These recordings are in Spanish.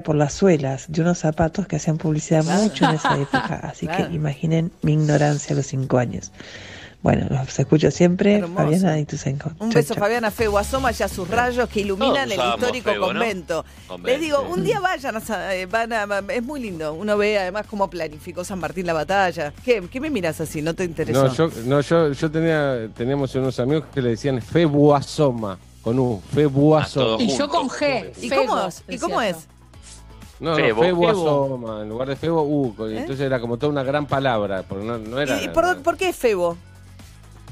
por las suelas de unos zapatos que hacían publicidad mucho en esa época. Así que imaginen mi ignorancia a los cinco años. Bueno, los escucho siempre, Hermoso. Fabiana y. Un Chau, beso, chau. Fabiana Febo. Asoma ya sus rayos que iluminan Todos el histórico Febo, ¿no? convento. Les digo, un día vayan, a, eh, van a- es muy lindo. Uno ve además cómo planificó San Martín la batalla. ¿Qué, qué me miras así? ¿No te interesó? No, yo, no, yo, yo tenía, teníamos unos amigos que le decían Febuasoma, con U, Febuasoma. Ah, todo Y yo con G. ¿Y Febo, cómo, ¿y cómo es? No, no, Febo. Febuasoma, en lugar de Febo, U. Entonces era como toda una gran palabra, porque no, no era... ¿Y por, por qué es Febo?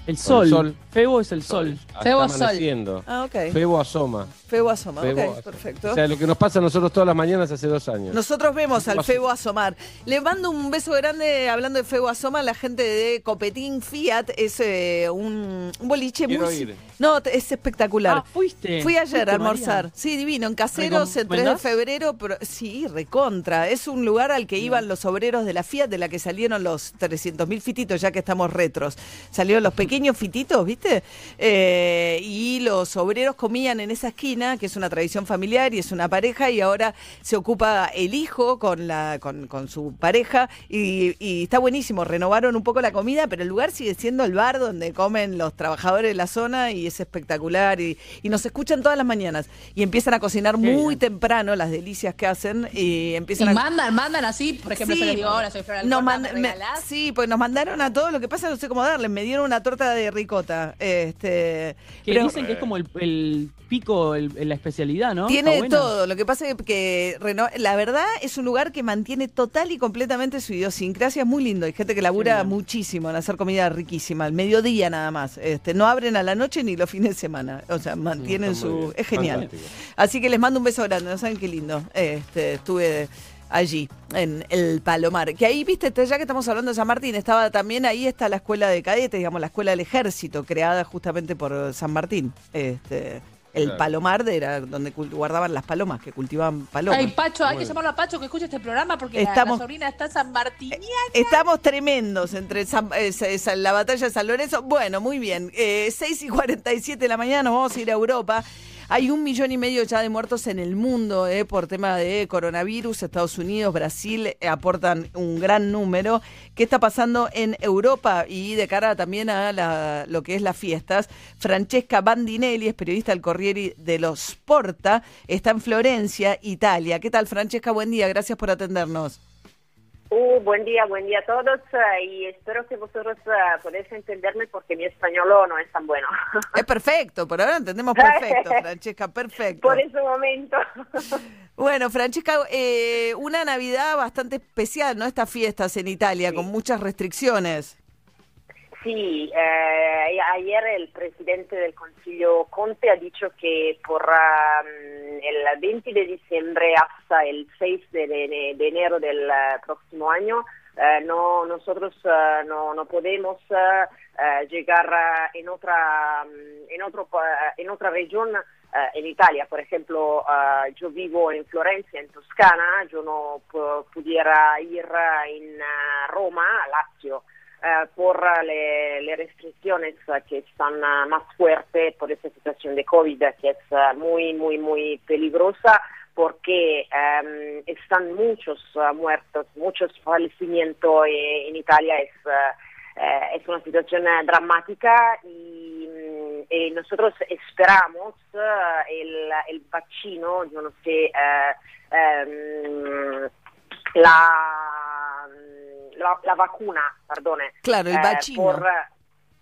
El sol. el sol. Febo es el sol. Está Febo Sol. amaneciendo. Ah, ok. Febo asoma. Febo asoma. Febo ok, perfecto. O sea, lo que nos pasa a nosotros todas las mañanas hace dos años. Nosotros vemos al Febo asomar. Le mando un beso grande hablando de Febo asoma. La gente de Copetín Fiat es eh, un, un boliche Quiero muy. ir. No, es espectacular. Ah, fuiste. Fui ayer Fuiste, a almorzar. María. Sí, divino. En Caseros, el 3 de febrero. Pero, sí, recontra. Es un lugar al que iban los obreros de la Fiat, de la que salieron los 300.000 fititos, ya que estamos retros. Salieron los pequeños fititos, ¿viste? Eh, y los obreros comían en esa esquina, que es una tradición familiar y es una pareja, y ahora se ocupa el hijo con, la, con, con su pareja. Y, y está buenísimo. Renovaron un poco la comida, pero el lugar sigue siendo el bar donde comen los trabajadores de la zona y es espectacular. Y, y nos escuchan todas las mañanas. Y empiezan a cocinar muy temprano las delicias que hacen. Y Y empiezan a. mandan, mandan así, por ejemplo, Sí, yo les digo, hola, soy Flora nos Alcorta, mand- ¿me sí, pues nos mandaron a todos. Lo que pasa no sé cómo darles. Me dieron una torta de ricota. Este, Que pero dicen que es como el, el pico, el- la especialidad, ¿no? tiene todo. Lo que pasa es que reno- la verdad es un lugar que mantiene total y completamente su idiosincrasia. Es muy lindo. Hay gente que labura muchísimo en hacer comida riquísima. Al mediodía nada más. Este, no abren a la noche ni los fines de semana. O sea, mantienen su. Es genial. Fantástico. Así que les mando un beso grande. No saben qué lindo. Este, estuve allí, en el Palomar. Que ahí, viste, ya que estamos hablando de San Martín, estaba también ahí está la escuela de cadetes, digamos, la escuela del ejército, creada justamente por San Martín. Este, el Claro. Palomar de- era donde cul- guardaban las palomas, que cultivaban palomas. Ay, Pacho, hay que llamarlo a Pacho que escuche este programa porque la- Estamos- la, sobrina está San Martiniana. Estamos tremendos entre San- eh, sa- sa- la batalla de San Lorenzo. Bueno, muy bien. Eh, 6 y 47 de la mañana nos vamos a ir a Europa. Hay un millón y medio ya de muertos en el mundo eh, por tema de coronavirus. Estados Unidos, Brasil eh, aportan un gran número. ¿Qué está pasando en Europa? Y de cara también a la- lo que es las fiestas, Francesca Bandinelli es periodista del Corriere de los Sporta. Está en Florencia, Italia. ¿Qué tal, Francesca? Buen día. Gracias por atendernos. Uh, buen día, buen día a todos eh, y espero que vosotros eh, podáis entenderme porque mi español no es tan bueno. Es perfecto, por ahora entendemos perfecto, Francesca, perfecto. Por ese momento. Bueno, Francesca, eh, una Navidad bastante especial, ¿no? Estas fiestas en Italia, con muchas restricciones. Sí, eh, ayer el presidente del Consiglio Conte ha dicho que por ah, el 20 de diciembre hasta el 6 de, de- enero del ah, próximo año eh, no nosotros ah, no, no podemos ah, ah, llegar ah, en otra mm, en otro en otra región en Italia, por ejemplo, yo vivo en Florencia, en Toscana, yo no pu- pudiera ir en Roma, a Lazio, eh, por le, le restricciones que están más fuertes por esta situación de COVID que es eh, muy, muy, muy peligrosa porque eh, están muchos eh, muertos, muchos fallecimientos en Italia. Es, es una situación dramática y, mm, y nosotros esperamos el, el vaccino, yo no sé, eh, ehm, la, la, la vacuna, perdone. Claro, el eh, vaccino. por, eh,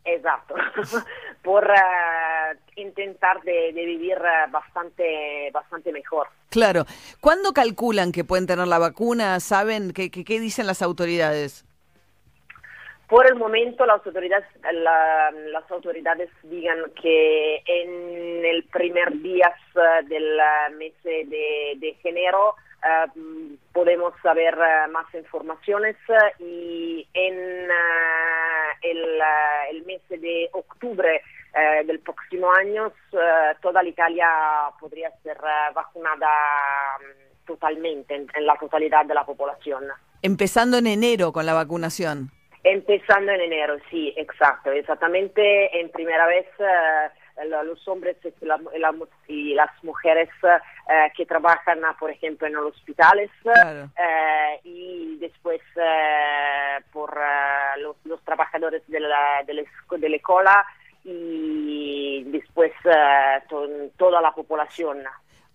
Esatto, por eh, intentar de, de vivir eh, bastante, bastante mejor. Claro. ¿Cuándo calculan que pueden tener la vacuna? ¿Saben qué, qué, qué dicen las autoridades? Por el momento las autoridades, la- las autoridades digan que en el primer día eh, del eh, mes de, de enero mm, podemos saber eh, más informaciones eh, y en el, el mes de octubre del próximo año toda la Italia podría ser vacunada mm, totalmente, en- en la totalidad de la población. Empezando en enero con la vacunación. Empezando en enero, sí, exacto, exactamente en primera vez los hombres y, las mujeres eh, que trabajan, por ejemplo, en los hospitales y después por los, trabajadores de la, de la, escuela y después toda la población.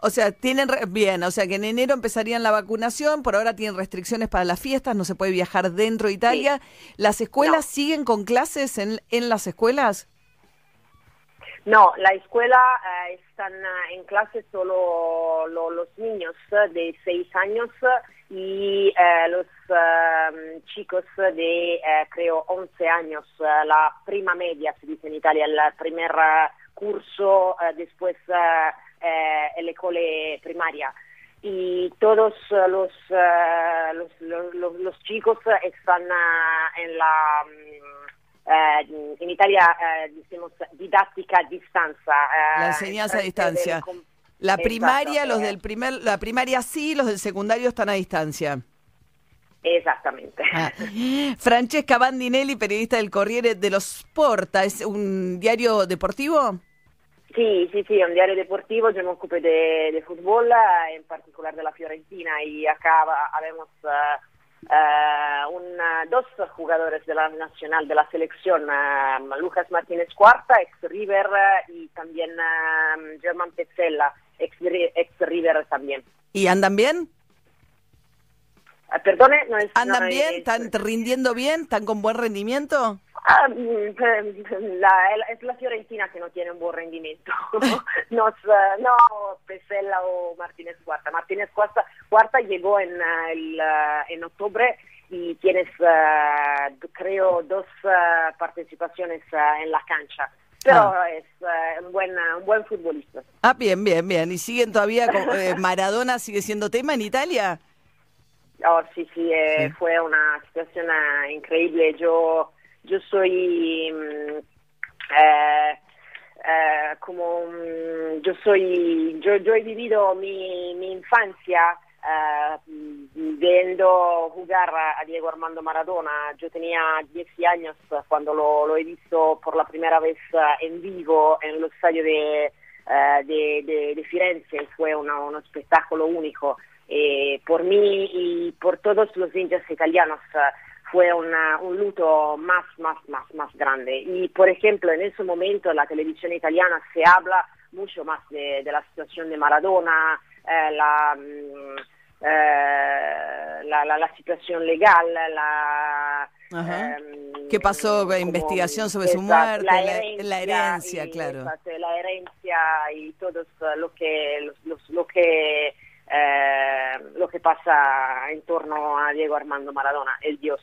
O sea, tienen bien, o sea que en enero empezarían la vacunación, por ahora tienen restricciones para las fiestas, no se puede viajar dentro de Italia. ¿Las escuelas siguen con clases en, en las escuelas? No, la escuela eh, están eh, en clase solo los niños de 6 años y eh, los chicos de, creo, 11 años, la prima media, se dice en Italia, el primer curso, después eh, la escuela primaria. Y todos los, los, los, los, chicos están en la uh, en Italia decimos didáctica a distancia la enseñanza a distancia la primaria los del primer la primaria sí los del secundario están a distancia Exactamente. Ah. Francesca Bandinelli, periodista del Corriere de los Porta, ¿es un diario deportivo? Sí, sí, sí, un diario deportivo, yo me ocupo de, fútbol, eh, en particular de la Fiorentina, y acá habemos uh, uh, dos jugadores de la nacional, de la selección, Lucas Martínez Cuarta, ex River, y también German Pezzella, ex, ex River también. ¿Y andan bien? perdone, no es... ¿Andan bien? ¿Están rindiendo bien? ¿Están con buen rendimiento? Ah, mm, la, es la Fiorentina que no tiene un buen rendimiento. Nos, uh, no Pesella o Martínez Cuarta. Martínez Cuarta, Cuarta llegó en, uh, el, uh, en octubre y tienes, creo, dos participaciones en la cancha. Pero ah. es un, buen, un buen futbolista. Ah, bien, bien, bien. ¿Y siguen todavía, con, eh, Maradona sigue siendo tema en Italia? Oh, sí, sí, eh, fue una situación increíble. Yo yo soy mm, eh, eh, como mm, yo soy yo, yo he vivido mi, mi infancia eh, viendo jugar a, Diego Armando Maradona. Yo tenía 10 años cuando lo, lo, he visto por la primera vez en vivo en el estadio de, de, de, Firenze. Fue un espectáculo único por mí y por todos los hinchas italianos fue un luto más, más, más, más grande. Y, por ejemplo, en ese momento la televisión italiana se habla mucho más de, la situación de Maradona, eh, mm, eh, la, la, situación legal, la... Em, ¿Qué pasó? Como, investigación sobre su muerte, la herencia, claro. la herencia y todo lo que, lo que eh, lo que pasa en torno a Diego Armando Maradona, el dios.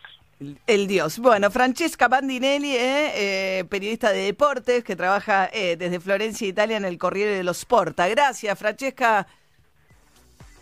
El dios. Bueno, Francesca Bandinelli, eh, eh, periodista de deportes que trabaja desde Florencia, Italia, en el Corriere de los Porta. Gracias, Francesca.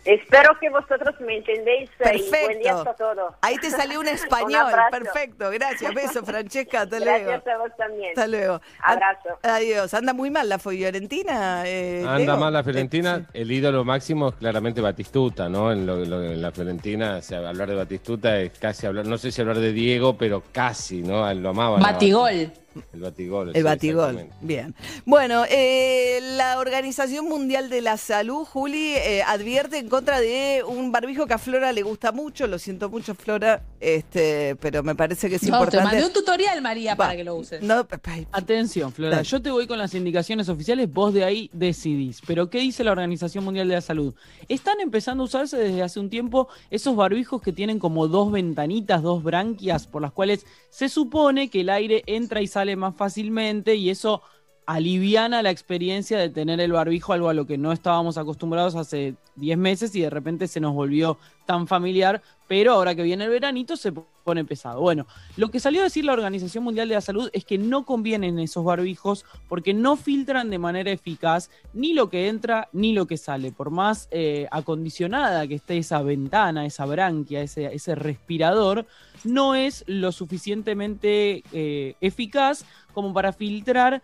Espero que vosotros me entendéis Perfecto. y buen día a todos. Ahí te salió un español. Perfecto, gracias. Beso, Francesca. Hasta luego. Gracias a vos también. Hasta luego. Abrazo. Adiós. Anda muy mal la Fiorentina. Eh, Anda mal la Fiorentina. El ídolo máximo es claramente Batistuta, ¿no? En, la Fiorentina, hablar de Batistuta es casi hablar, no sé si hablar de Diego, pero casi, ¿no? Lo amaba. Batigol. El batigol. El batigol. Bien. Bueno, eh, la Organización Mundial de la Salud, Juli, eh, advierte en contra de un barbijo que a Flora le gusta mucho. Lo siento mucho, Flora, este, pero me parece que es importante. Te mandé un tutorial, María, para que lo uses. Atención, Flora. Yo te voy con las indicaciones oficiales, vos de ahí decidís. Pero, ¿qué dice la Organización Mundial de la Salud? Están empezando a usarse desde hace un tiempo esos barbijos que tienen como dos ventanitas, dos branquias, por las cuales se supone que el aire entra y sale más fácilmente y eso aliviana la experiencia de tener el barbijo, algo a lo que no estábamos acostumbrados hace 10 meses y de repente se nos volvió tan familiar, pero ahora que viene el veranito se pone pesado. Bueno, lo que salió a decir la Organización Mundial de la Salud es que no convienen esos barbijos porque no filtran de manera eficaz ni lo que entra ni lo que sale. Por más eh, acondicionada que esté esa ventana, esa branquia, ese, respirador, no es lo suficientemente eh, eficaz como para filtrar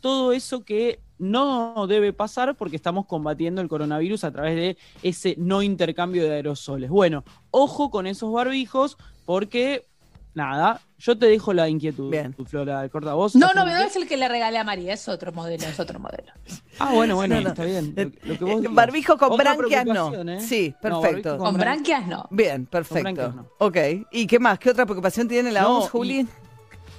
todo eso que no debe pasar porque estamos combatiendo el coronavirus a través de ese no intercambio de aerosoles. Bueno, ojo con esos barbijos porque nada, yo te dejo la inquietud, Bien. Flora, corta vos. No, no, no es el que le regalé a María, es otro modelo, es otro modelo. Ah, bueno, bueno, No, no. está bien. Lo, lo que vos digas. barbijo con Otra branquias no. ¿eh? Sí, perfecto. Con bran- branquias no. Bien, perfecto. branquias no. Ok. ¿Y qué más? ¿Qué otra preocupación tiene la No, OMS, Juli?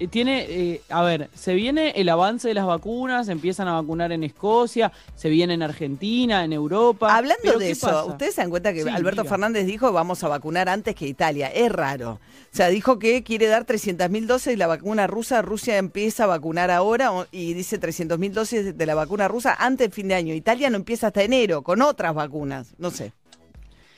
Tiene, eh, a ver, se viene el avance de las vacunas, empiezan a vacunar en Escocia, se viene en Argentina, en Europa. Hablando de ¿qué eso, pasa? ustedes se dan cuenta que Sí, Alberto diga. Fernández dijo vamos a vacunar antes que Italia. Es raro. O sea, dijo que quiere dar 300.000 dosis de la vacuna rusa. Rusia empieza a vacunar ahora y dice 300.000 dosis de la vacuna rusa antes del fin de año. Italia no empieza hasta enero con otras vacunas. No sé.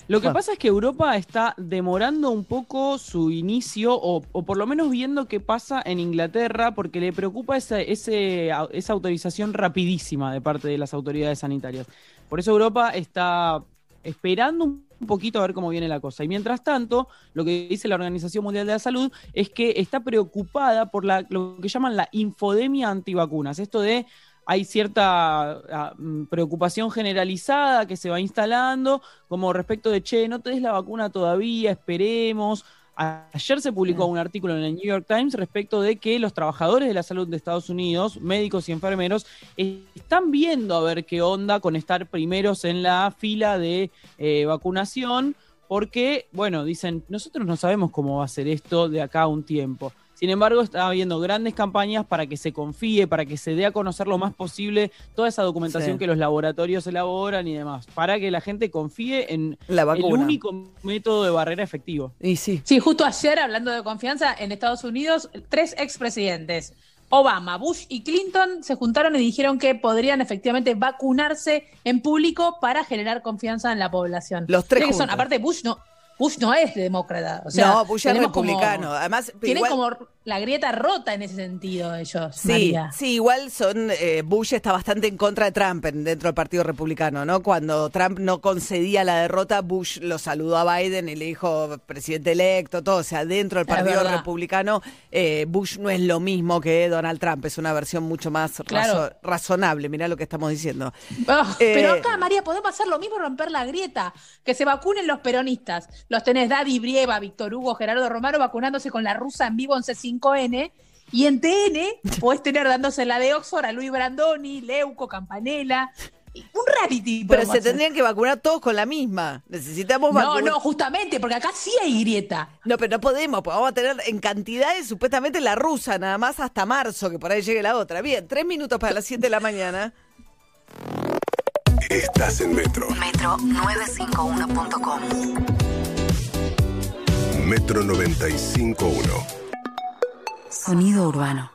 Lo que pasa es que Europa está demorando un poco su inicio, o, o por lo menos viendo qué pasa en Inglaterra, porque le preocupa esa, ese, esa autorización rapidísima de parte de las autoridades sanitarias. Por eso Europa está esperando un poquito a ver cómo viene la cosa. Y mientras tanto, lo que dice la Organización Mundial de la Salud es que está preocupada por la, lo que llaman la infodemia antivacunas. Esto de hay cierta ah, mm, preocupación generalizada que se va instalando, como respecto de, che, no te des la vacuna todavía, esperemos. Ayer se publicó un artículo en el New York Times respecto de que los trabajadores de la salud de Estados Unidos, médicos y enfermeros, eh, están viendo a ver qué onda con estar primeros en la fila de eh, vacunación, porque, bueno, dicen, nosotros no sabemos cómo va a ser esto de acá a un tiempo. Sin embargo, está habiendo grandes campañas para que se confíe, para que se dé a conocer lo más posible toda esa documentación Sí. que los laboratorios elaboran y demás, para que la gente confíe en La el único método de barrera efectivo. Y sí. Sí, justo ayer, hablando de confianza, en Estados Unidos, tres expresidentes, Obama, Bush y Clinton, se juntaron y dijeron que podrían efectivamente vacunarse en público para generar confianza en la población. Los tres que son- juntos. aparte, Bush no, Bush no es demócrata. O sea, no, Bush es como- republicano. Además, tienen igual- como la grieta rota en ese sentido ellos, Sí, María. sí, igual son eh, Bush está bastante en contra de Trump en- dentro del Partido Republicano, ¿no? Cuando Trump no concedía la derrota, Bush lo saludó a Biden y le dijo presidente electo, todo. O sea, dentro del Partido. Republicano, eh, Bush no es lo mismo que Donald Trump, es una versión mucho más razo- razonable. Mirá lo que estamos diciendo. Ah, Eh, pero acá, María, podemos hacer lo mismo, romper la grieta. Que se vacunen los peronistas. Los tenés Daddy Brieva, Víctor Hugo, Gerardo Romero vacunándose con la rusa en vivo en C5N. Y en TN podés tener dándose la de Oxford a Luis Brandoni, Leuco, Campanella. Un reality. Pero se hacer. tendrían que vacunar todos con la misma. Necesitamos No, vacunar. no, justamente, porque acá sí hay grieta. No, pero no podemos, pues vamos a tener en cantidades supuestamente la rusa, nada más hasta marzo, que por ahí llegue la otra. Bien, tres minutos para las 7 de la mañana. Estás en Metro. Metro951.com. Metro 95.1. Sonido urbano.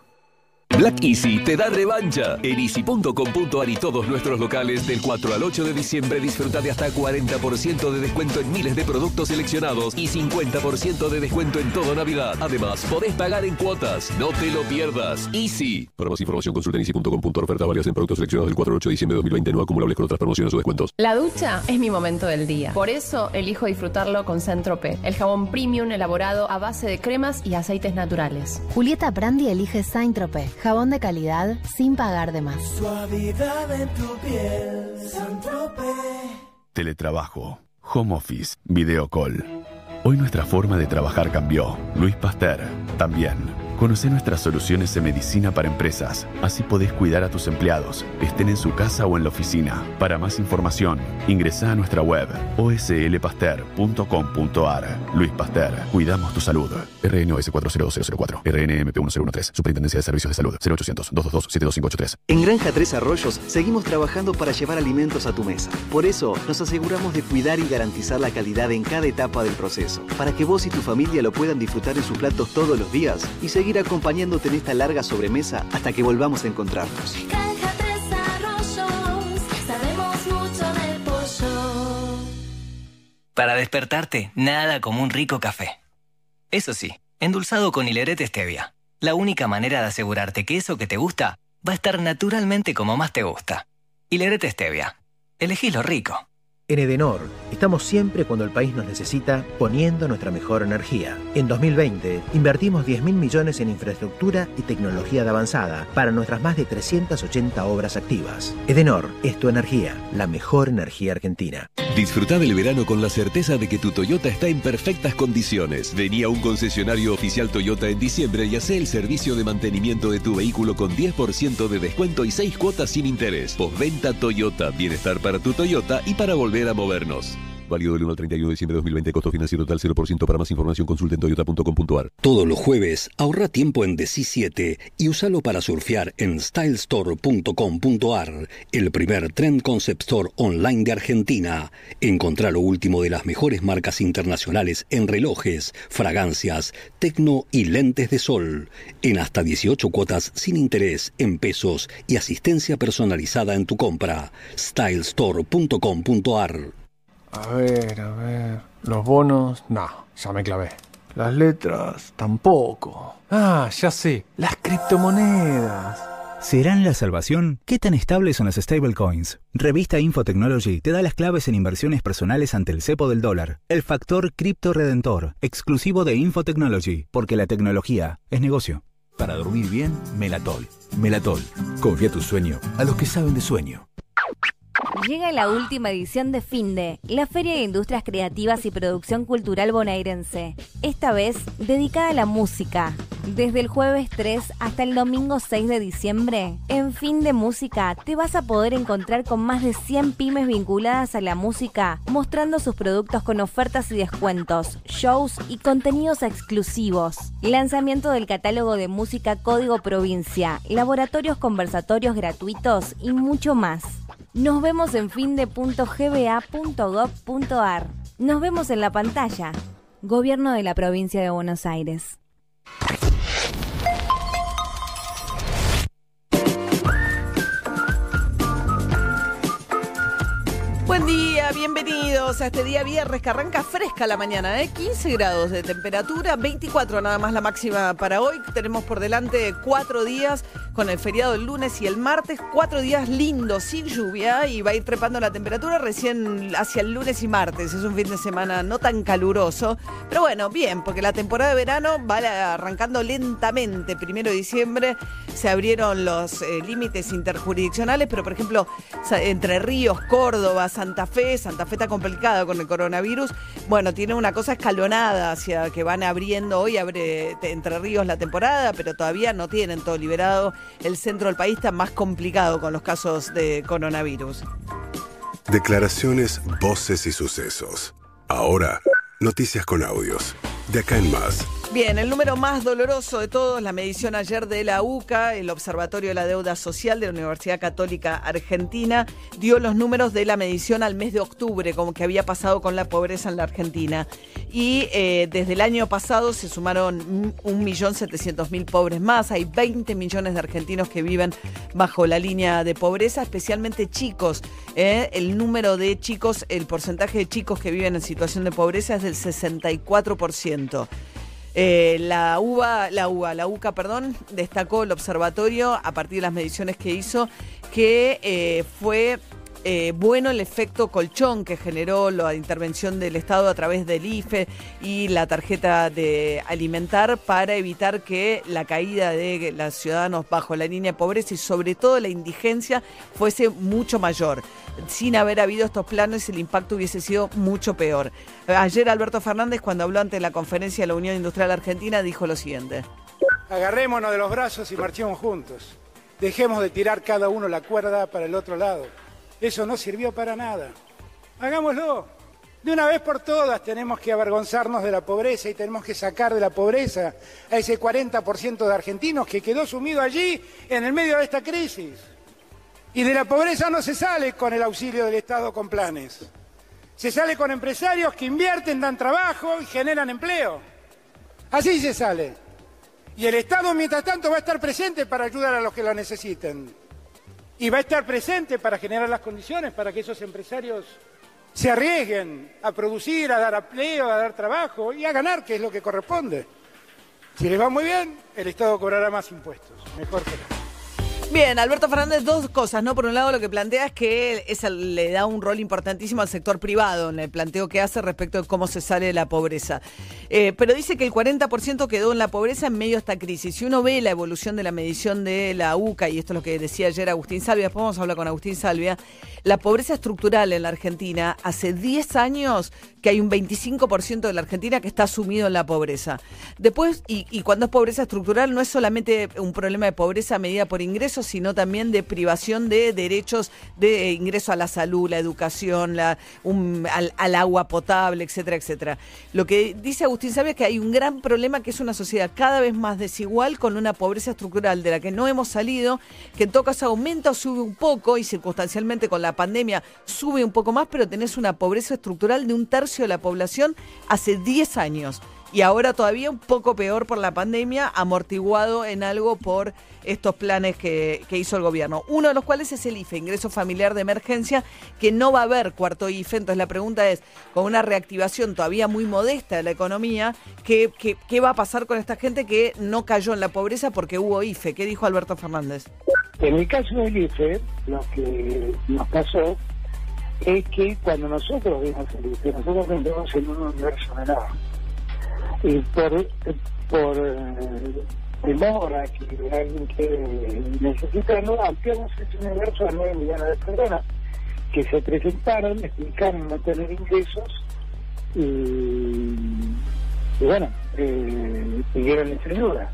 Black Easy te da revancha. En easy.com.ar y todos nuestros locales del 4 al 8 de diciembre disfruta de hasta 40% de descuento en miles de productos seleccionados y 50% de descuento en todo Navidad. Además, podés pagar en cuotas. No te lo pierdas. Easy. Para más información consulta en easy.com.ar oferta varias en productos seleccionados del 4 al 8 de diciembre de 2020 no acumulables con otras promociones o descuentos. La ducha es mi momento del día. Por eso elijo disfrutarlo con Centrope, el jabón premium elaborado a base de cremas y aceites naturales. Julieta Prandi elige Saint Tropez, jabón de calidad sin pagar de más. Suavidad en tu piel, Teletrabajo, home office, video call. Hoy nuestra forma de trabajar cambió. Luis Pasteur, también. Conoce nuestras soluciones en medicina para empresas. Así podés cuidar a tus empleados, estén en su casa o en la oficina. Para más información, ingresa a nuestra web oslpaster.com.ar. Luis Pasteur, cuidamos tu salud. RNOS 40004, RNMP 1013, Superintendencia de Servicios de Salud, 0800 222 7583. En Granja Tres Arroyos seguimos trabajando para llevar alimentos a tu mesa. Por eso nos aseguramos de cuidar y garantizar la calidad en cada etapa del proceso, para que vos y tu familia lo puedan disfrutar en sus platos todos los días y seguir acompañándote en esta larga sobremesa hasta que volvamos a encontrarnos. Granja Tres Arroyos, sabemos mucho del pollo. Para despertarte, nada como un rico café. Eso sí, endulzado con hilerete stevia. La única manera de asegurarte que eso que te gusta va a estar naturalmente como más te gusta. Hilerete stevia. Elegí lo rico. En Edenor, estamos siempre cuando el país nos necesita poniendo nuestra mejor energía. En 2020, invertimos 10 mil millones en infraestructura y tecnología de avanzada para nuestras más de 380 obras activas. Edenor es tu energía, la mejor energía argentina. Disfruta del verano con la certeza de que tu Toyota está en perfectas condiciones. Vení a un concesionario oficial Toyota en diciembre y hace el servicio de mantenimiento de tu vehículo con 10% de descuento y 6 cuotas sin interés. Postventa Toyota, bienestar para tu Toyota y para volver a movernos. Válido del 1 al 31 de diciembre de 2020, costo financiero total 0%. Para más información consulte en toyota.com.ar. Todos los jueves ahorra tiempo en Deci 7 y úsalo para surfear en stylestore.com.ar, el primer trend concept store online de Argentina. Encontrá lo último de las mejores marcas internacionales en relojes, fragancias, tecno y lentes de sol. En hasta 18 cuotas sin interés en pesos y asistencia personalizada en tu compra. stylestore.com.ar. A ver, a ver. Los bonos, no, ya me clavé. Las letras, tampoco. Ah, ya sé, las criptomonedas. ¿Serán la salvación? ¿Qué tan estables son las stablecoins? Revista Infotechnology te da las claves en inversiones personales ante el cepo del dólar. El factor cripto redentor, exclusivo de Infotechnology, porque la tecnología es negocio. Para dormir bien, Melatol. Melatol. Confía tu sueño a los que saben de sueño. Llega la última edición de FINDE, la Feria de Industrias Creativas y Producción Cultural Bonaerense, esta vez dedicada a la música. Desde el jueves 3 hasta el domingo 6 de diciembre, en Finde Música te vas a poder encontrar con más de 100 pymes vinculadas a la música, mostrando sus productos con ofertas y descuentos, shows y contenidos exclusivos. Lanzamiento del catálogo de música Código Provincia, laboratorios conversatorios gratuitos y mucho más. Nos vemos en finde.gba.gov.ar. Nos vemos en la pantalla. Gobierno de la Provincia de Buenos Aires. Buen día, bienvenidos a este día viernes que arranca fresca la mañana, ¿eh? 15 grados de temperatura, 24 nada más la máxima para hoy. Tenemos por delante cuatro días con el feriado el lunes y el martes, cuatro días lindos, sin lluvia y va a ir trepando la temperatura recién hacia el lunes y martes. Es un fin de semana no tan caluroso, pero bueno, bien, porque la temporada de verano va arrancando lentamente. Primero de diciembre se abrieron los eh, límites interjurisdiccionales, pero por ejemplo, entre Ríos, Córdoba, Santa Fe, Santa Fe está complicada con el coronavirus. Bueno, tiene una cosa escalonada hacia que van abriendo hoy, abre Entre Ríos la temporada, pero todavía no tienen todo liberado. El centro del país está más complicado con los casos de coronavirus. Declaraciones, voces y sucesos. Ahora, noticias con audios. De acá en más. Bien, el número más doloroso de todos, la medición ayer de la UCA, el Observatorio de la Deuda Social de la Universidad Católica Argentina, dio los números de la medición al mes de octubre, como que había pasado con la pobreza en la Argentina. Y eh, desde el año pasado se sumaron 1.700.000 pobres más, hay 20 millones de argentinos que viven bajo la línea de pobreza, especialmente chicos. ¿eh? El número de chicos, el porcentaje de chicos que viven en situación de pobreza es del 64%. Eh, la UBA, la UBA, la UCA, perdón, destacó el observatorio a partir de las mediciones que hizo que eh, fue eh, bueno el efecto colchón que generó la intervención del Estado a través del IFE y la tarjeta de alimentar para evitar que la caída de los ciudadanos bajo la línea de pobreza y sobre todo la indigencia fuese mucho mayor. Sin haber habido estos planes el impacto hubiese sido mucho peor. Ayer Alberto Fernández cuando habló ante la conferencia de la Unión Industrial Argentina dijo lo siguiente. Agarrémonos de los brazos y marchemos juntos. Dejemos de tirar cada uno la cuerda para el otro lado. Eso no sirvió para nada. Hagámoslo. De una vez por todas tenemos que avergonzarnos de la pobreza y tenemos que sacar de la pobreza a ese 40% de argentinos que quedó sumido allí en el medio de esta crisis. Y de la pobreza no se sale con el auxilio del Estado con planes. Se sale con empresarios que invierten, dan trabajo y generan empleo. Así se sale. Y el Estado, mientras tanto, va a estar presente para ayudar a los que lo necesiten. Y va a estar presente para generar las condiciones para que esos empresarios se arriesguen a producir, a dar empleo, a dar trabajo y a ganar, que es lo que corresponde. Si les va muy bien, el Estado cobrará más impuestos. Mejor que nada. Bien, Alberto Fernández, dos cosas, ¿no? Por un lado, lo que plantea es que esa le da un rol importantísimo al sector privado en el planteo que hace respecto de cómo se sale de la pobreza. Eh, pero dice que el 40% quedó en la pobreza en medio de esta crisis. Si uno ve la evolución de la medición de la UCA, y esto es lo que decía ayer Agustín Salvia, después vamos a hablar con Agustín Salvia, la pobreza estructural en la Argentina hace 10 años que hay un 25% de la Argentina que está sumido en la pobreza. Después, y, cuando es pobreza estructural, no es solamente un problema de pobreza medida por ingresos, sino también de privación de derechos de ingreso a la salud, la educación, al agua potable, etcétera, etcétera. Lo que dice Agustín Sabia es que hay un gran problema que es una sociedad cada vez más desigual con una pobreza estructural de la que no hemos salido, que en todo caso aumenta o sube un poco y circunstancialmente con la pandemia sube un poco más, pero tenés una pobreza estructural de un tercio de la población hace 10 años. Y ahora todavía un poco peor por la pandemia, amortiguado en algo por estos planes que, que hizo el gobierno. Uno de los cuales es el IFE, Ingreso Familiar de Emergencia, que no va a haber cuarto IFE. Entonces la pregunta es, con una reactivación todavía muy modesta de la economía, ¿qué, qué, qué va a pasar con esta gente que no cayó en la pobreza porque hubo IFE? ¿Qué dijo Alberto Fernández? En el caso del IFE, lo que nos pasó es que cuando nosotros vimos el IFE, nosotros vendemos en un universo menor. Y por, por eh, demora que alguien que necesita, no ampliamos ese universo a 9 millones de personas que se presentaron, explicaron no tener ingresos y, bueno, eh, pidieron ayuda.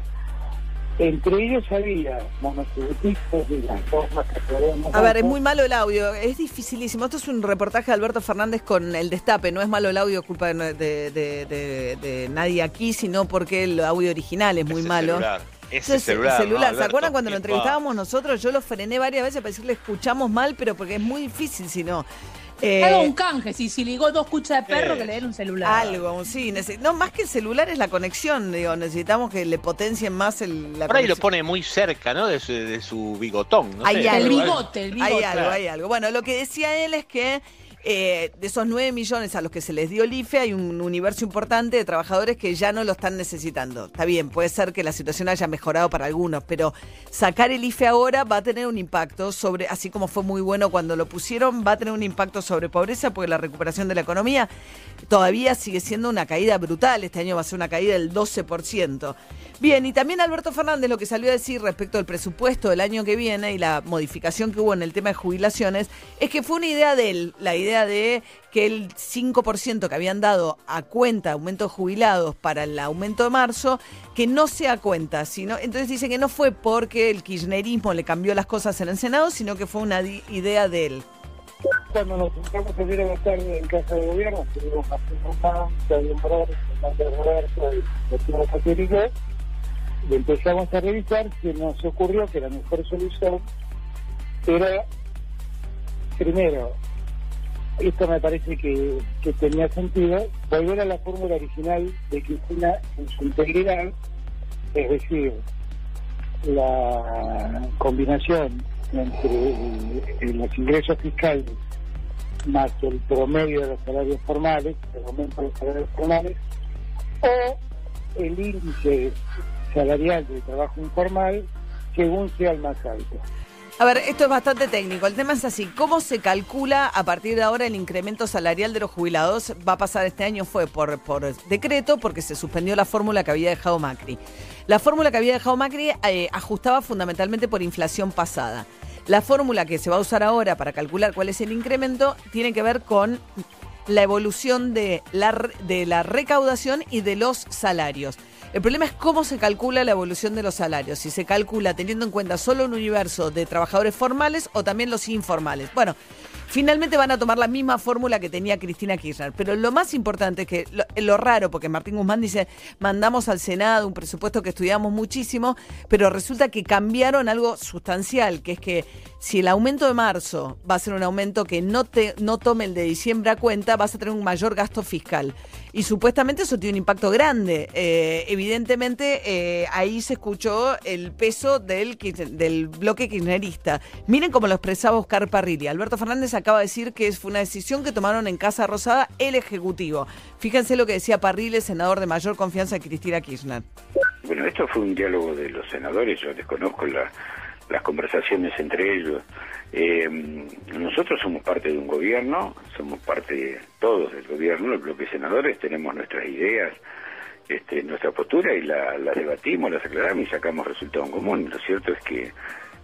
Entre ellos había monotributistas y las formas que podemos A ver, es muy malo el audio, es dificilísimo. Esto es un reportaje de Alberto Fernández con el destape. No es malo el audio, culpa de, de- de- de- de nadie aquí, sino porque el audio original es muy malo. celular. Ese Ese celular, ¿no, ¿Se Alberto? acuerdan cuando lo entrevistábamos nosotros? Yo lo frené varias veces para decirle escuchamos mal, pero porque es muy difícil si no. Eh, Haga un canje, si, si ligó dos cuchas de perro, Eh, que le den un celular. Algo, sí. No, más que el celular es la conexión, digo. Necesitamos que le potencien más el, la Por ahí lo pone muy cerca, ¿no? De su, de su bigotón. No hay sé, algo, algo, ¿eh? Hay algo, hay algo. Bueno, lo que decía él es que eh, de esos 9 millones a los que se les dio el IFE hay un universo importante de trabajadores que ya no lo están necesitando. Está bien, puede ser que la situación haya mejorado para algunos, pero sacar el IFE ahora va a tener un impacto sobre, así como fue muy bueno cuando lo pusieron, va a tener un impacto sobre pobreza porque la recuperación de la economía todavía sigue siendo una caída brutal. Este año va a ser una caída del 12%. Bien, y también Alberto Fernández lo que salió a decir respecto al presupuesto del año que viene y la modificación que hubo en el tema de jubilaciones es que fue una idea de él, la idea de que el 5% que habían dado a cuenta de aumento de jubilados para el aumento de marzo, que no sea cuenta, sino entonces dice que no fue porque el kirchnerismo le cambió las cosas en el Senado, sino que fue una idea de él. Cuando nos sentamos ayer a tarde en casa de gobierno, estuvimos haciendo un Claudio Morales, Fernando Roberto y Doctora Satérico, y empezamos a revisar, se nos ocurrió que la mejor solución era, primero, esto me parece que, tenía sentido, volver a la fórmula original de Cristina en su integridad, es decir, la combinación entre los ingresos fiscales más el promedio de los salarios formales, el aumento de los salarios formales, o el índice salarial de trabajo informal según sea el más alto. A ver, esto es bastante técnico. El tema es así. ¿Cómo se calcula a partir de ahora el incremento salarial de los jubilados? Va a pasar este año fue por, por decreto porque se suspendió la fórmula que había dejado Macri. La fórmula que había dejado Macri eh, ajustaba fundamentalmente por inflación pasada. La fórmula que se va a usar ahora para calcular cuál es el incremento tiene que ver con la evolución de la, de la recaudación y de los salarios. El problema es cómo se calcula la evolución de los salarios. Si se calcula teniendo en cuenta solo un universo de trabajadores formales o también los informales. Bueno, finalmente van a tomar la misma fórmula que tenía Cristina Kirchner. Pero lo más importante es que lo, raro, porque Martín Guzmán dice, mandamos al Senado un presupuesto que estudiamos muchísimo, pero resulta que cambiaron algo sustancial, que es que si el aumento de marzo va a ser un aumento que no, te, no tome el de diciembre a cuenta, vas a tener un mayor gasto fiscal. Y supuestamente eso tiene un impacto grande. Eh, evidentemente, eh, ahí se escuchó el peso del, del bloque kirchnerista. Miren cómo lo expresaba Oscar Parrilli. Alberto Fernández acaba de decir que fue una decisión que tomaron en Casa Rosada el Ejecutivo. Fíjense lo que decía Parrilli, senador de mayor confianza de Cristina Kirchner. Bueno, esto fue un diálogo de los senadores, yo desconozco la, las conversaciones entre ellos. Eh, nosotros somos parte de un gobierno, somos parte todos del gobierno, los bloques senadores, tenemos nuestras ideas, este, nuestra postura y la, las debatimos, las aclaramos y sacamos resultados en común. Lo cierto es que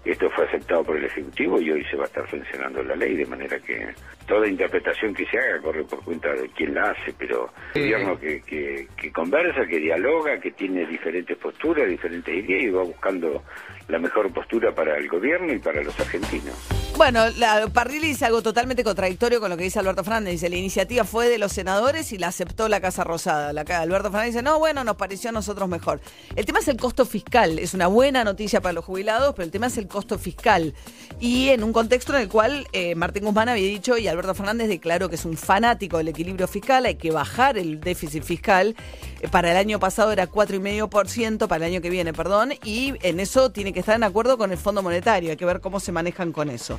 esto fue aceptado por el Ejecutivo y hoy se va a estar sancionando la ley, de manera que toda interpretación que se haga corre por cuenta de quien la hace, pero el gobierno que, que, que conversa, que dialoga, que tiene diferentes posturas, diferentes ideas y va buscando la mejor postura para el gobierno y para los argentinos. Bueno, la, Parrilli dice algo totalmente contradictorio con lo que dice Alberto Fernández. Dice, la iniciativa fue de los senadores y la aceptó la Casa Rosada. La, Alberto Fernández dice, no, bueno, nos pareció a nosotros mejor. El tema es el costo fiscal. Es una buena noticia para los jubilados, pero el tema es el costo fiscal. Y en un contexto en el cual eh, Martín Guzmán había dicho y Alberto Fernández declaró que es un fanático del equilibrio fiscal, hay que bajar el déficit fiscal. Eh, Para el año pasado era 4,5%, para el año que viene, perdón, y en eso tiene que estar en acuerdo con el Fondo Monetario. Hay que ver cómo se manejan con eso.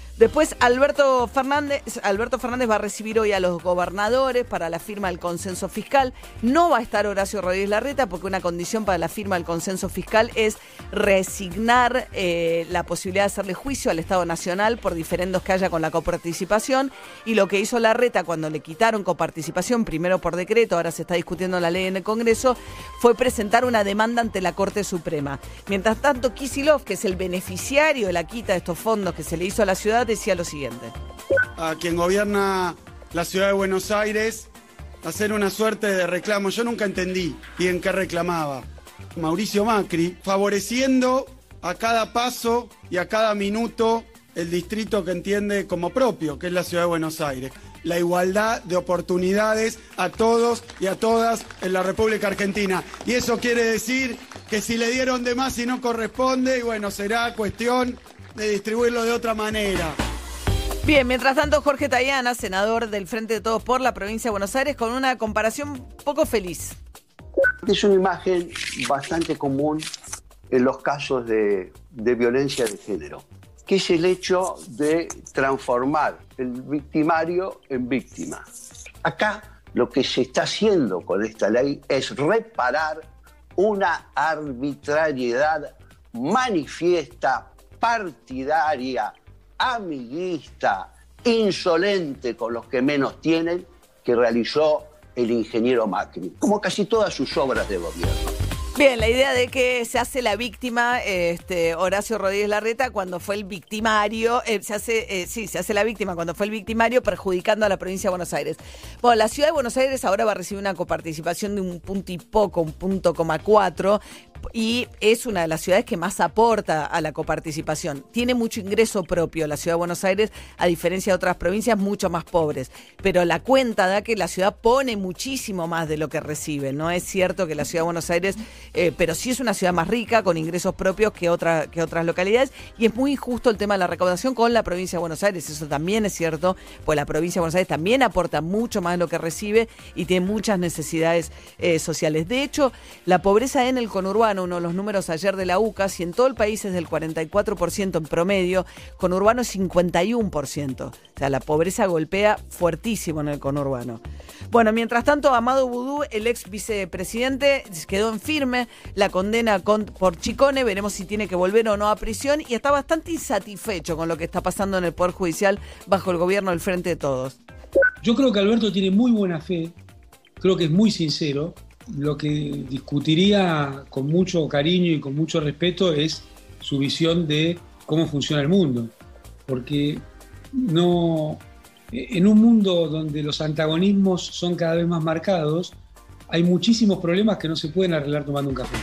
Después Alberto Fernández, Alberto Fernández va a recibir hoy a los gobernadores para la firma del consenso fiscal. No va a estar Horacio Rodríguez Larreta porque una condición para la firma del consenso fiscal es resignar eh, la posibilidad de hacerle juicio al Estado Nacional por diferendos que haya con la coparticipación. Y lo que hizo Larreta cuando le quitaron coparticipación, primero por decreto, ahora se está discutiendo la ley en el Congreso, fue presentar una demanda ante la Corte Suprema. Mientras tanto, Kisilov, que es el beneficiario de la quita de estos fondos que se le hizo a la ciudad, decía lo siguiente. a quien gobierna la ciudad de Buenos Aires hacer una suerte de reclamo. Yo nunca entendí bien qué reclamaba. Mauricio Macri, favoreciendo a cada paso y a cada minuto el distrito que entiende como propio, que es la ciudad de Buenos Aires. La igualdad de oportunidades a todos y a todas en la República Argentina. Y eso quiere decir que si le dieron de más y no corresponde, y bueno, será cuestión de distribuirlo de otra manera. Bien, mientras tanto, Jorge Tayana, senador del Frente de Todos por la provincia de Buenos Aires, con una comparación poco feliz. Es una imagen bastante común en los casos de, de violencia de género, que es el hecho de transformar el victimario en víctima. Acá lo que se está haciendo con esta ley es reparar una arbitrariedad manifiesta, partidaria, amiguista, insolente con los que menos tienen, que realizó el ingeniero Macri, como casi todas sus obras de gobierno. Bien, la idea de que se hace la víctima, este, Horacio Rodríguez Larreta, cuando fue el victimario, eh, se hace, eh, sí, se hace la víctima cuando fue el victimario, perjudicando a la provincia de Buenos Aires. Bueno, la ciudad de Buenos Aires ahora va a recibir una coparticipación de un punto y poco, un punto coma cuatro, y es una de las ciudades que más aporta a la coparticipación. Tiene mucho ingreso propio la ciudad de Buenos Aires, a diferencia de otras provincias mucho más pobres. Pero la cuenta da que la ciudad pone muchísimo más de lo que recibe. No es cierto que la ciudad de Buenos Aires, eh, pero sí es una ciudad más rica, con ingresos propios que, que otras localidades. Y es muy injusto el tema de la recaudación con la provincia de Buenos Aires. Eso también es cierto, pues la provincia de Buenos Aires también aporta mucho más de lo que recibe y tiene muchas necesidades eh, sociales. De hecho, la pobreza en el conurbano, uno de los números ayer de la UCA, si en todo el país es del 44% en promedio, conurbano es 51%. O sea, la pobreza golpea fuertísimo en el conurbano. Bueno, mientras tanto, Amado Boudou, el ex vicepresidente, quedó en firme la condena con- por Chicone. Veremos si tiene que volver o no a prisión y está bastante insatisfecho con lo que está pasando en el Poder Judicial bajo el gobierno del Frente de Todos. Yo creo que Alberto tiene muy buena fe, creo que es muy sincero. Lo que discutiría con mucho cariño y con mucho respeto es su visión de cómo funciona el mundo. Porque no, en un mundo donde los antagonismos son cada vez más marcados, hay muchísimos problemas que no se pueden arreglar tomando un café.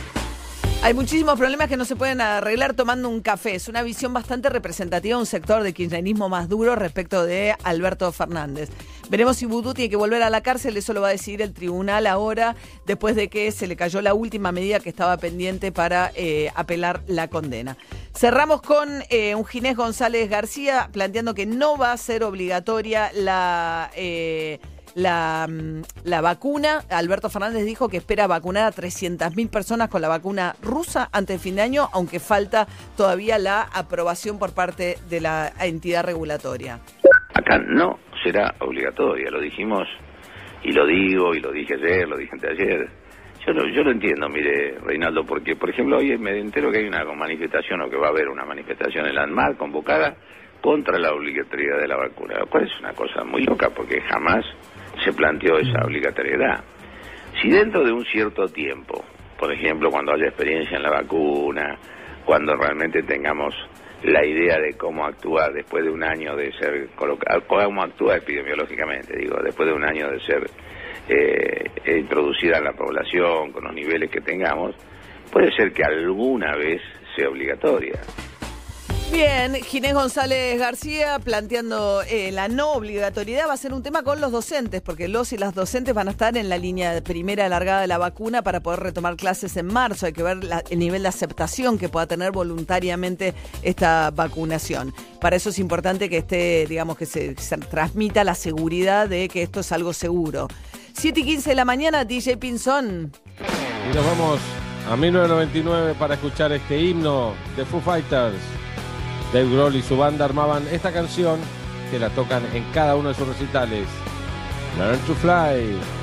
Hay muchísimos problemas que no se pueden arreglar tomando un café. Es una visión bastante representativa de un sector de kirchnerismo más duro respecto de Alberto Fernández. Veremos si Vudú tiene que volver a la cárcel, eso lo va a decidir el tribunal ahora, después de que se le cayó la última medida que estaba pendiente para eh, apelar la condena. Cerramos con eh, un Ginés González García planteando que no va a ser obligatoria la... eh, la, mm, la vacuna. Alberto Fernández dijo que espera vacunar a 300.000 personas con la vacuna rusa antes de fin de año, aunque falta todavía la aprobación por parte de la entidad regulatoria. Acá no será obligatoria, lo dijimos y lo digo y lo dije ayer, lo dije anteayer. Yo lo, yo lo entiendo, mire, Reinaldo, porque, por ejemplo, hoy me entero que hay una manifestación o que va a haber una manifestación en la ANMAR convocada contra la obligatoriedad de la vacuna, lo cual es una cosa muy loca porque jamás se planteó esa obligatoriedad. Si dentro de un cierto tiempo, por ejemplo, cuando haya experiencia en la vacuna, cuando realmente tengamos la idea de cómo actuar después de un año de ser colocado, cómo actúa epidemiológicamente, digo, después de un año de ser eh, introducida en la población con los niveles que tengamos, puede ser que alguna vez sea obligatoria. Bien, Ginés González García planteando eh, la no obligatoriedad va a ser un tema con los docentes, porque los y las docentes van a estar en la línea primera alargada de la vacuna para poder retomar clases en marzo. Hay que ver el nivel de aceptación que pueda tener voluntariamente esta vacunación. Para eso es importante que esté, digamos, que se, se transmita la seguridad de que esto es algo seguro. 7 y 15 de la mañana, DJ Pinzón. Y nos vamos a 1999 para escuchar este himno de Foo Fighters. Dave Grohl y su banda armaban esta canción que la tocan en cada uno de sus recitales. Learn to Fly.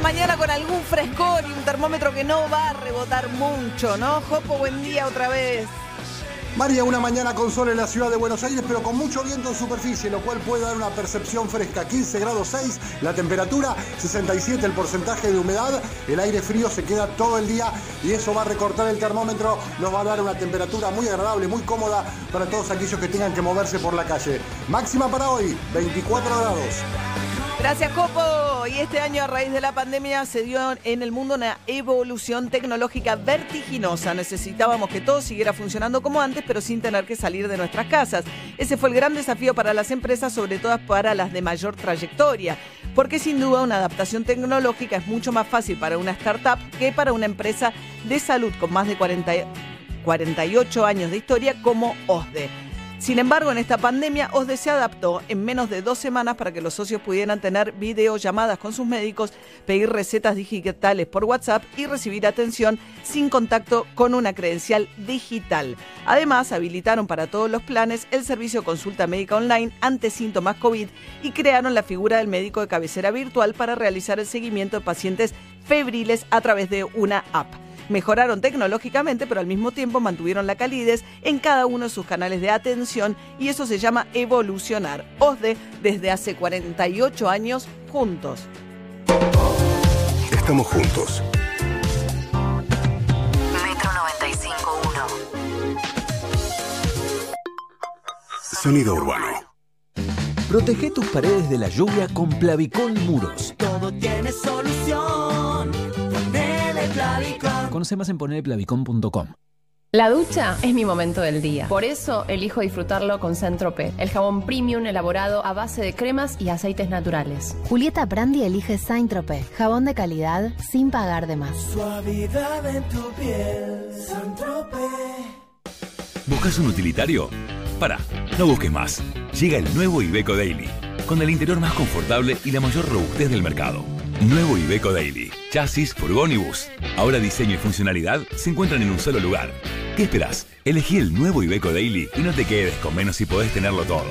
Mañana con algún frescor y un termómetro que no va a rebotar mucho, ¿no? Jopo, buen día otra vez. María, una mañana con sol en la ciudad de Buenos Aires, pero con mucho viento en superficie, lo cual puede dar una percepción fresca. 15 grados 6, la temperatura, 67 el porcentaje de humedad, el aire frío se queda todo el día y eso va a recortar el termómetro, nos va a dar una temperatura muy agradable, muy cómoda para todos aquellos que tengan que moverse por la calle. Máxima para hoy, 24 grados. Gracias, Copo. Y este año, a raíz de la pandemia, se dio en el mundo una evolución tecnológica vertiginosa. Necesitábamos que todo siguiera funcionando como antes, pero sin tener que salir de nuestras casas. Ese fue el gran desafío para las empresas, sobre todo para las de mayor trayectoria. Porque sin duda una adaptación tecnológica es mucho más fácil para una startup que para una empresa de salud con más de 40 48 años de historia como OSDE. Sin embargo, en esta pandemia, OSDE se adaptó en menos de dos semanas para que los socios pudieran tener videollamadas con sus médicos, pedir recetas digitales por WhatsApp y recibir atención sin contacto con una credencial digital. Además, habilitaron para todos los planes el servicio consulta médica online ante síntomas COVID y crearon la figura del médico de cabecera virtual para realizar el seguimiento de pacientes febriles a través de una app. Mejoraron tecnológicamente, pero al mismo tiempo mantuvieron la calidez en cada uno de sus canales de atención y eso se llama evolucionar. OSDE desde hace 48 años juntos. Estamos juntos. Metro 95.1. Sonido urbano. Protege tus paredes de la lluvia con Plavicol Muros. Todo tiene solución. Ponele Plavicol. Conoce más en ponerplavicon.com. La ducha es mi momento del día. Por eso elijo disfrutarlo con Centrope, el jabón premium elaborado a base de cremas y aceites naturales. Julieta Brandi elige Saint-Tropez, jabón de calidad sin pagar de más. Suavidad en tu piel. Saint-Tropez. ¿Buscas un utilitario? Para, no busques más. Llega el nuevo Ibeco Daily, con el interior más confortable y la mayor robustez del mercado. Nuevo Ibeco Daily. Chasis, furgón y bus. Ahora diseño y funcionalidad se encuentran en un solo lugar. ¿Qué esperás? Elegí el nuevo Ibeco Daily y no te quedes con menos si podés tenerlo todo.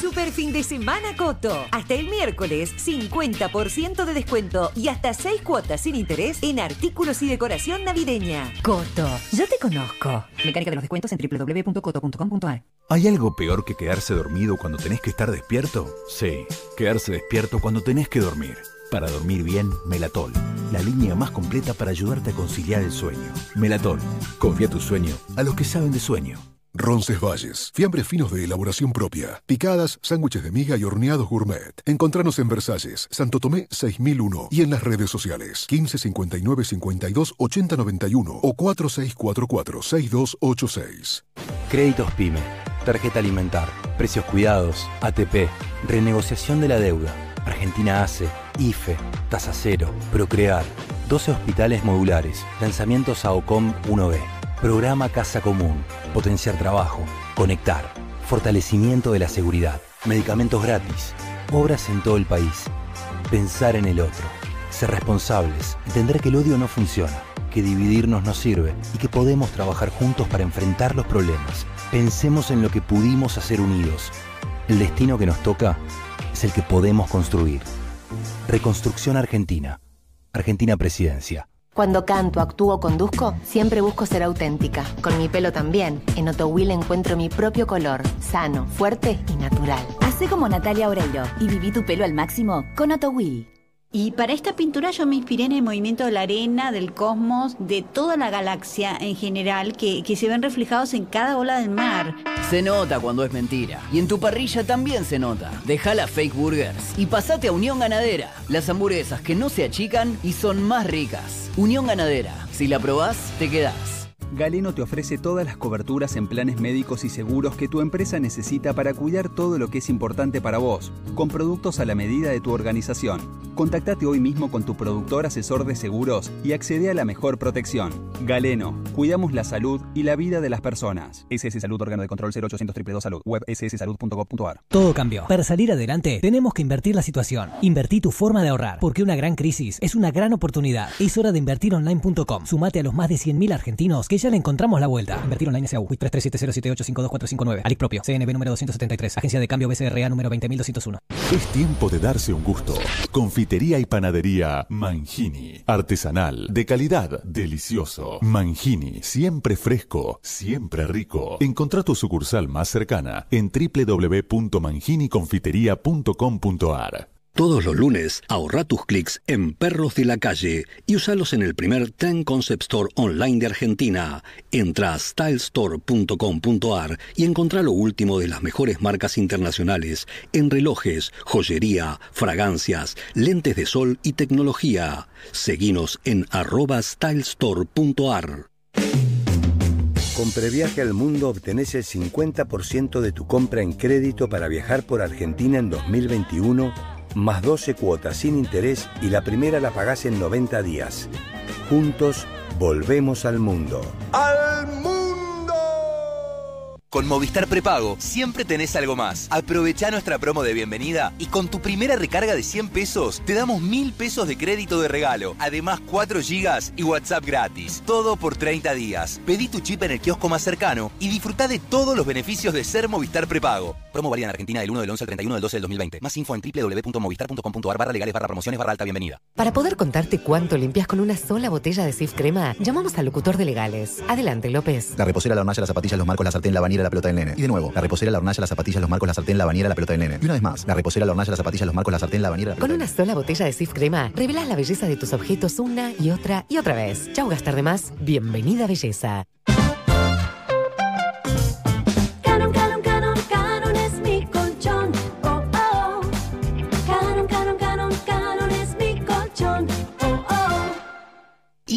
Super fin de semana Coto. Hasta el miércoles, 50% de descuento y hasta 6 cuotas sin interés en artículos y decoración navideña. Coto, yo te conozco. Mecánica de los descuentos en www.coto.com.ar. ¿Hay algo peor que quedarse dormido cuando tenés que estar despierto? Sí, quedarse despierto cuando tenés que dormir. Para dormir bien, Melatol, la línea más completa para ayudarte a conciliar el sueño. Melatol, confía tu sueño a los que saben de sueño. Roncesvalles, fiambres finos de elaboración propia, picadas, sándwiches de miga y horneados gourmet. Encontranos en Versalles, Santo Tomé 6001 y en las redes sociales 15 59 52 80 91 o 4644 6286. Créditos PYME, tarjeta alimentar, precios cuidados, ATP, renegociación de la deuda, Argentina ACE, IFE, Tasa Cero, Procrear, 12 hospitales modulares, lanzamientos AOCOM 1B, programa Casa Común, potenciar trabajo, conectar, fortalecimiento de la seguridad, medicamentos gratis, obras en todo el país, pensar en el otro, ser responsables, entender que el odio no funciona, que dividirnos no sirve y que podemos trabajar juntos para enfrentar los problemas. Pensemos en lo que pudimos hacer unidos. El destino que nos toca es el que podemos construir. Reconstrucción Argentina. Argentina Presidencia. Cuando canto, actúo o conduzco, siempre busco ser auténtica. Con mi pelo también. En Otto Will encuentro mi propio color, sano, fuerte y natural. Hacé como Natalia Oreiro y viví tu pelo al máximo con Otto Will. Y para esta pintura yo me inspiré en el movimiento de la arena, del cosmos, de toda la galaxia en general, que, que se ven reflejados en cada ola del mar. Se nota cuando es mentira. Y en tu parrilla también se nota. Deja la fake burgers y pasate a Unión Ganadera. Las hamburguesas que no se achican y son más ricas. Unión Ganadera. Si la probás, te quedás. Galeno te ofrece todas las coberturas en planes médicos y seguros que tu empresa necesita para cuidar todo lo que es importante para vos, con productos a la medida de tu organización. Contactate hoy mismo con tu productor asesor de seguros y accede a la mejor protección. Galeno, cuidamos la salud y la vida de las personas. SS Salud, órgano de control 0800 222 Salud, web sssalud.gov.ar. Todo cambió. Para salir adelante, tenemos que invertir la situación. Invertí tu forma de ahorrar, porque una gran crisis es una gran oportunidad. Es hora de invertironline.com. Sumate a los más de 100.000 argentinos que ya le encontramos la vuelta. Invertir online SAU, WIT 337078525459. Alic propio, CNB número 273, Agencia de Cambio BCRA número 20201. Es tiempo de darse un gusto. Confitería y panadería Mangini. Artesanal, de calidad, delicioso. Mangini, siempre fresco, siempre rico. Encontrá tu sucursal más cercana en www.manginiconfiteria.com.ar. Todos los lunes, ahorra tus clics en Perros de la Calle y usalos en el primer Ten Concept Store online de Argentina. Entra a stylestore.com.ar y encontrá lo último de las mejores marcas internacionales en relojes, joyería, fragancias, lentes de sol y tecnología. Seguinos en arroba stylestore.ar. Con Previaje al Mundo obtenés el 50% de tu compra en crédito para viajar por Argentina en 2021, más 12 cuotas sin interés y la primera la pagás en 90 días. Juntos, volvemos al mundo. ¡Al mundo! Con Movistar Prepago siempre tenés algo más. Aprovecha nuestra promo de bienvenida y con tu primera recarga de 100 pesos te damos 1000 pesos de crédito de regalo. Además 4 gigas y WhatsApp gratis. Todo por 30 días. Pedí tu chip en el kiosco más cercano y disfruta de todos los beneficios de ser Movistar Prepago. Promo válida en Argentina del 1 del 11 al 31 del 12 del 2020. Más info en www.movistar.com.ar barra legales barra promociones barra alta bienvenida. Para poder contarte cuánto limpias con una sola botella de Sif Crema, llamamos al locutor de legales. Adelante, López. La reposera, la hornalla, las zapatillas, los marcos, la sartén, la bañera, la pelota del nene. Y de nuevo, la reposera, la hornalla, las zapatillas, los marcos, la sartén, la bañera, la pelota del nene. Y una vez más, la reposera, la hornalla, las zapatillas, los marcos, la sartén, la bañera, la Con una sola botella de Sif Crema, revelás la belleza de tus objetos una y otra y otra vez. Chau gastar de más. Bienvenida belleza.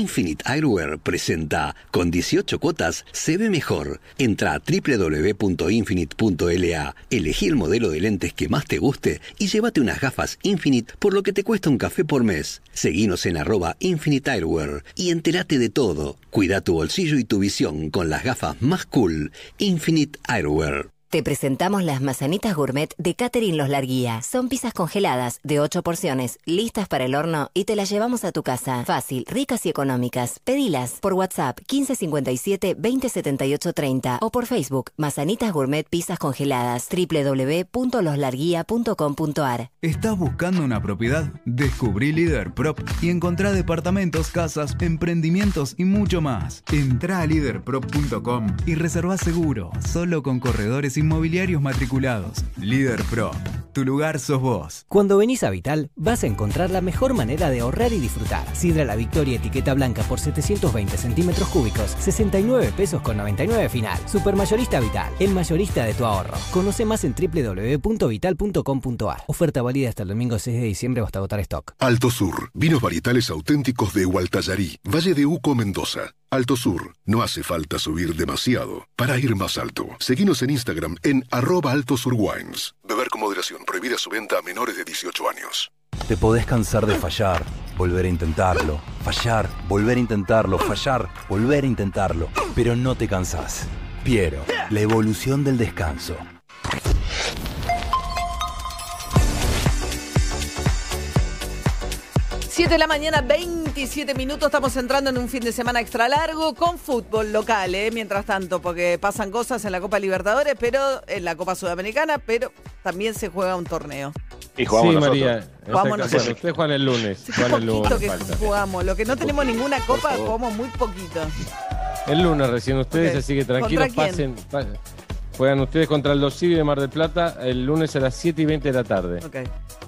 Infinite Eyewear presenta Con 18 cuotas se ve mejor. Entra a www.infinite.la, elegí el modelo de lentes que más te guste y llévate unas gafas Infinite por lo que te cuesta un café por mes. Seguinos en arroba Infinite Eyewear y entérate de todo. Cuida tu bolsillo y tu visión con las gafas más cool. Infinite Eyewear. Te presentamos las mazanitas gourmet de Catherine Los Larguía. Son pizzas congeladas de 8 porciones, listas para el horno y te las llevamos a tu casa. Fácil, ricas y económicas. Pedilas por WhatsApp 1557 2078 30 o por Facebook Mazanitas Gourmet Pizzas Congeladas www.loslarguía.com.ar. ¿Estás buscando una propiedad? Descubrí Líder Prop y encontrá departamentos, casas, emprendimientos y mucho más. Entrá a liderprop.com y reservá seguro, solo con corredores inmobiliarios matriculados. Líder Prop, tu lugar sos vos. Cuando venís a Vital, vas a encontrar la mejor manera de ahorrar y disfrutar. Sidra La Victoria etiqueta blanca por 720 centímetros cúbicos, 69 pesos con 99 final. Supermayorista Vital, el mayorista de tu ahorro. Conoce más en www.vital.com.ar. Oferta válida hasta el domingo 6 de diciembre o hasta agotar stock. Alto Sur, vinos varietales auténticos de Hualtayarí, Valle de Uco, Mendoza. Alto Sur, no hace falta subir demasiado para ir más alto. Seguinos en Instagram en arroba Alto Sur Wines. Beber con moderación, prohibida su venta a menores de 18 años. Te podés cansar de fallar, volver a intentarlo, fallar, volver a intentarlo, fallar, volver a intentarlo, pero no te cansás. Piero, la evolución del descanso. Siete de la mañana, 27 minutos. Estamos entrando en un fin de semana extra largo con fútbol local, ¿eh? mientras tanto, porque pasan cosas en la Copa Libertadores, pero en la Copa Sudamericana, pero también se juega un torneo. sí, Y jugamos nosotros. María. Jugamos nosotros. Ustedes juegan el lunes. Sí, Juegan el poquito lunes. que falta. jugamos. Lo que no tenemos ninguna copa, jugamos muy poquito. El lunes recién ustedes, así que tranquilos, pasen. Juegan ustedes contra el Dosivi de Mar del Plata el lunes a las 7 y 20 de la tarde. Ok.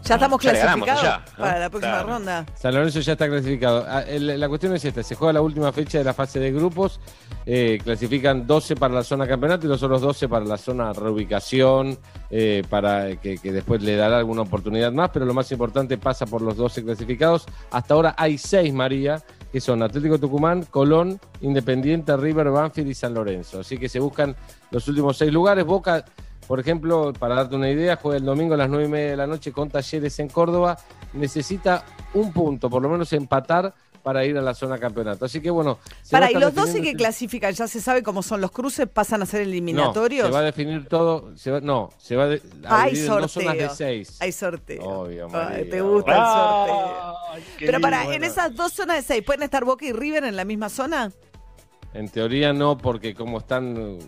Ya estamos Ya clasificados ya, ¿no? para la próxima Claro. ronda. San Lorenzo ya está clasificado. Ah, La cuestión es esta, se juega la última fecha de la fase de grupos, eh, clasifican 12 para la zona campeonato y los otros 12 para la zona reubicación, eh, para que, que después le dará alguna oportunidad más, pero lo más importante pasa por los 12 clasificados. Hasta ahora hay 6, María, que son Atlético Tucumán, Colón, Independiente, River, Banfield y San Lorenzo. Así que se buscan los últimos 6 lugares. Boca... Por ejemplo, para darte una idea, juega el domingo a las 9 y media de la noche con Talleres en Córdoba. Necesita un punto, por lo menos empatar para ir a la zona campeonato. Así que bueno. Para, y los 12 definiendo que clasifican, ya se sabe cómo son los cruces, pasan a ser No, eliminatorios. se va a definir todo. Se va, no, se va a, de- a Hay dividir en dos zonas de sorteo. seis. Hay sorteo. Obvio, Ay, te gusta el sorteo. Pero lindo. para, en esas dos zonas de seis, ¿pueden estar Boca y River en la misma zona? En teoría no, porque como están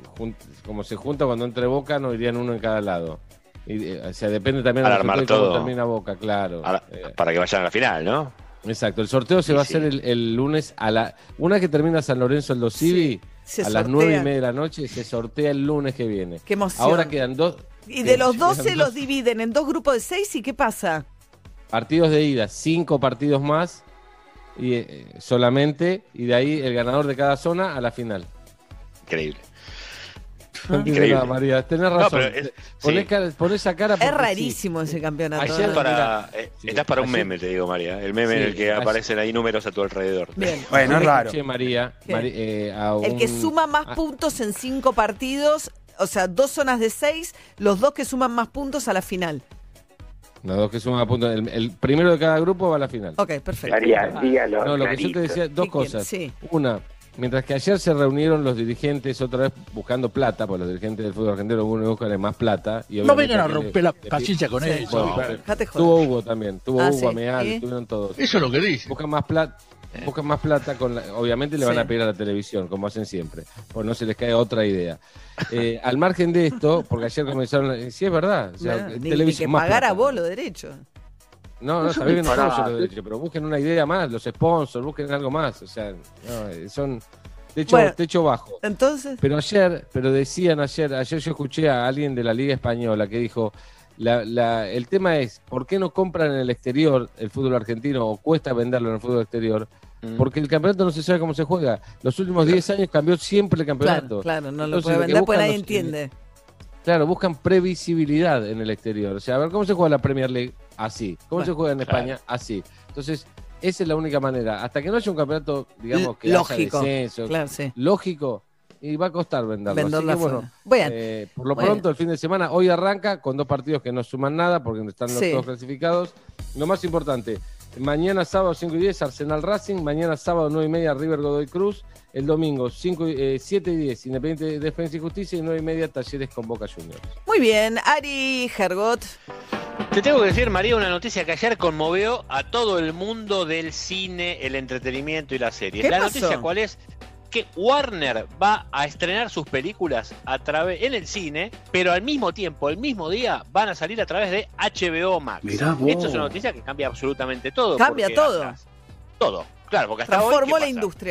como se junta cuando entre Boca, no irían uno en cada lado. Y, eh, o sea, depende también sorteo cómo todo. termina Boca, claro. Eh, Para que vayan a la final, ¿no? Exacto, el sorteo se va a hacer el, el lunes a la. Una que termina San Lorenzo el Dosivi, se a las sortea. nueve y media de la noche, se sortea el lunes que viene. Qué emoción. Ahora quedan dos. Y de los quedan 12 dos los dividen en dos grupos de seis, ¿y qué pasa? partidos de ida, cinco partidos más y eh, solamente, y de ahí el ganador de cada zona a la final. Increíble. No Increíble. nada, María. Tenés No, razón. pero es- Ponés, sí. cara- ponés esa cara Es sí. rarísimo ese campeonato. Ayer eh, sí, estás para un ayer- meme, te digo, María. El meme Sí, en el que ayer- aparecen ahí números a tu alrededor. Bien. Ayer es raro. María, eh, a El que suma más a- puntos en cinco partidos, o sea, dos zonas de seis, los dos que suman más puntos a la final. Los dos que suman a punto. El, el primero de cada grupo va a la final. Ok, perfecto. María, dígalo No, lo que yo te decía, dos ¿Qué cosas. Una, mientras que ayer se reunieron los dirigentes otra vez buscando plata, porque los dirigentes del fútbol argentino uno buscan más plata. Y No vengan a le- romper la paciencia con Sí, eso. bueno. Tuvo Hugo también, tuvo Ah, Hugo, sí, Ameal, ¿y? tuvieron todos. Eso es lo que dice. Buscan más plata. Buscan más plata con la- obviamente le van Sí. a pedir a la televisión, como hacen siempre, porque no se les cae otra idea. Eh, al margen de esto, porque ayer comenzaron, eh, sí es verdad, o sea, No, ni, ni televisión que más pagar plata. a vos los derechos. No, no, está bien, no pero busquen una idea más, los sponsors, busquen algo más, o sea, no, eh, son techo, Bueno, techo bajo. Entonces, Pero ayer, pero decían ayer, ayer yo escuché a alguien de la Liga Española que dijo, la, la- el tema es, ¿por qué no compran en el exterior el fútbol argentino o cuesta venderlo en el fútbol exterior? Mm. Porque el campeonato no se sabe cómo se juega. Los últimos 10 años cambió siempre el campeonato. claro, claro, no lo Entonces, puede que vender buscan nadie entiende. Claro, buscan previsibilidad en el exterior. O sea, a ver, ¿cómo se juega la Premier League? Así. ¿Cómo Bueno, se juega en claro. España? Así. Entonces, esa es la única manera. Hasta que no haya un campeonato, digamos, que Lógico, haya descenso, claro, sí. lógico, y va a costar venderlo. Venderlo Así que, bueno, eh, por lo Bueno. pronto, el fin de semana, hoy arranca con dos partidos que no suman nada porque están los Sí. todos clasificados. Lo más importante, mañana sábado 5 y 10, Arsenal Racing, mañana sábado 9 y media, River Godoy Cruz, el domingo 5, y- eh, 7 y 10, Independiente Defensa y Justicia, y 9 y media, Talleres con Boca Juniors. Muy bien, Ari Hergot. Te tengo que decir, María, una noticia que ayer conmovió a todo el mundo del cine, el entretenimiento y la serie. ¿Qué la pasó? noticia cuál es que Warner va a estrenar sus películas a través en el cine, pero al mismo tiempo, el mismo día, van a salir a través de HBO Max. Mirá vos. Esto es una noticia que cambia absolutamente todo. Cambia todo. hasta- todo, claro, porque hasta hoy, Transformó ¿qué la industria.